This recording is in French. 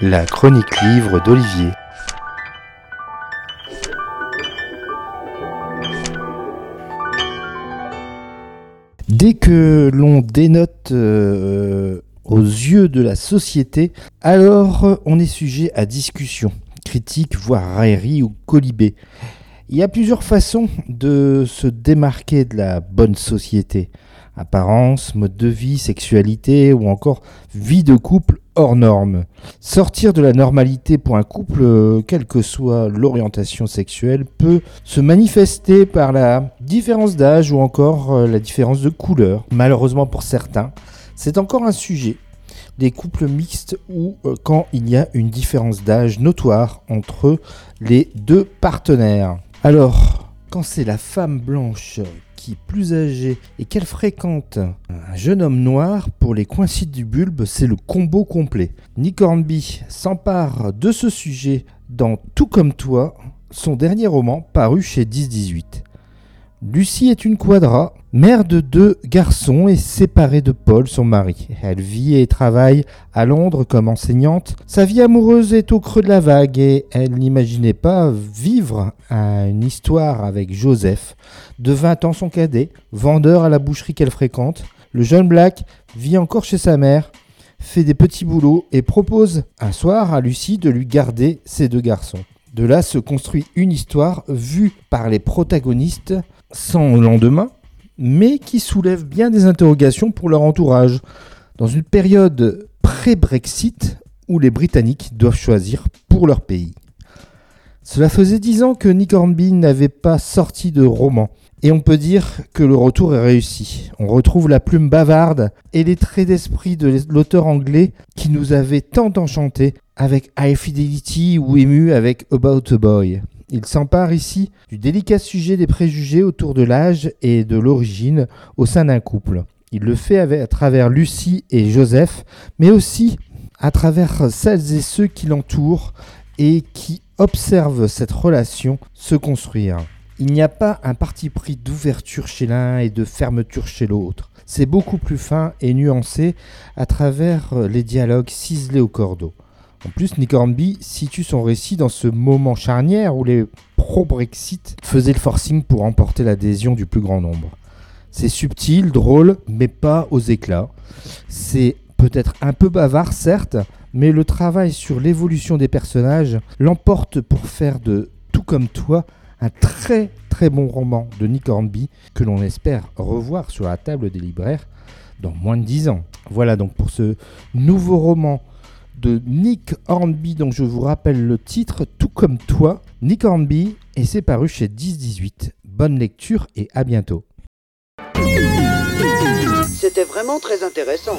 La chronique livre d'Olivier. Dès que l'on dénote euh, aux yeux de la société, alors on est sujet à discussion, critique, voire raillerie ou colibé. Il y a plusieurs façons de se démarquer de la bonne société. Apparence, mode de vie, sexualité ou encore vie de couple hors norme. Sortir de la normalité pour un couple, euh, quelle que soit l'orientation sexuelle, peut se manifester par la différence d'âge ou encore euh, la différence de couleur. Malheureusement pour certains, c'est encore un sujet des couples mixtes ou euh, quand il y a une différence d'âge notoire entre les deux partenaires. Alors, quand c'est la femme blanche qui plus âgée et qu'elle fréquente un jeune homme noir, pour les coïncides du bulbe, c'est le combo complet. Nick Hornby s'empare de ce sujet dans Tout comme toi, son dernier roman paru chez 1018. Lucie est une quadra, mère de deux garçons et séparée de Paul, son mari. Elle vit et travaille à Londres comme enseignante. Sa vie amoureuse est au creux de la vague et elle n'imaginait pas vivre une histoire avec Joseph, de 20 ans son cadet, vendeur à la boucherie qu'elle fréquente. Le jeune Black vit encore chez sa mère, fait des petits boulots et propose un soir à Lucie de lui garder ses deux garçons. De là se construit une histoire vue par les protagonistes sans lendemain, mais qui soulève bien des interrogations pour leur entourage, dans une période pré-Brexit où les Britanniques doivent choisir pour leur pays. Cela faisait dix ans que Nick Hornby n'avait pas sorti de roman, et on peut dire que le retour est réussi. On retrouve la plume bavarde et les traits d'esprit de l'auteur anglais qui nous avait tant enchanté avec High Fidelity ou ému avec About a Boy. Il s'empare ici du délicat sujet des préjugés autour de l'âge et de l'origine au sein d'un couple. Il le fait à travers Lucie et Joseph, mais aussi à travers celles et ceux qui l'entourent et qui observent cette relation se construire. Il n'y a pas un parti pris d'ouverture chez l'un et de fermeture chez l'autre. C'est beaucoup plus fin et nuancé à travers les dialogues ciselés au cordeau. En plus, Nick Hornby situe son récit dans ce moment charnière où les pro-Brexit faisaient le forcing pour emporter l'adhésion du plus grand nombre. C'est subtil, drôle, mais pas aux éclats. C'est peut-être un peu bavard, certes, mais le travail sur l'évolution des personnages l'emporte pour faire de Tout comme toi un très très bon roman de Nick Hornby que l'on espère revoir sur la table des libraires dans moins de 10 ans. Voilà donc pour ce nouveau roman de Nick Hornby, dont je vous rappelle le titre, Tout comme toi, Nick Hornby, et c'est paru chez 1018. Bonne lecture et à bientôt. C'était vraiment très intéressant.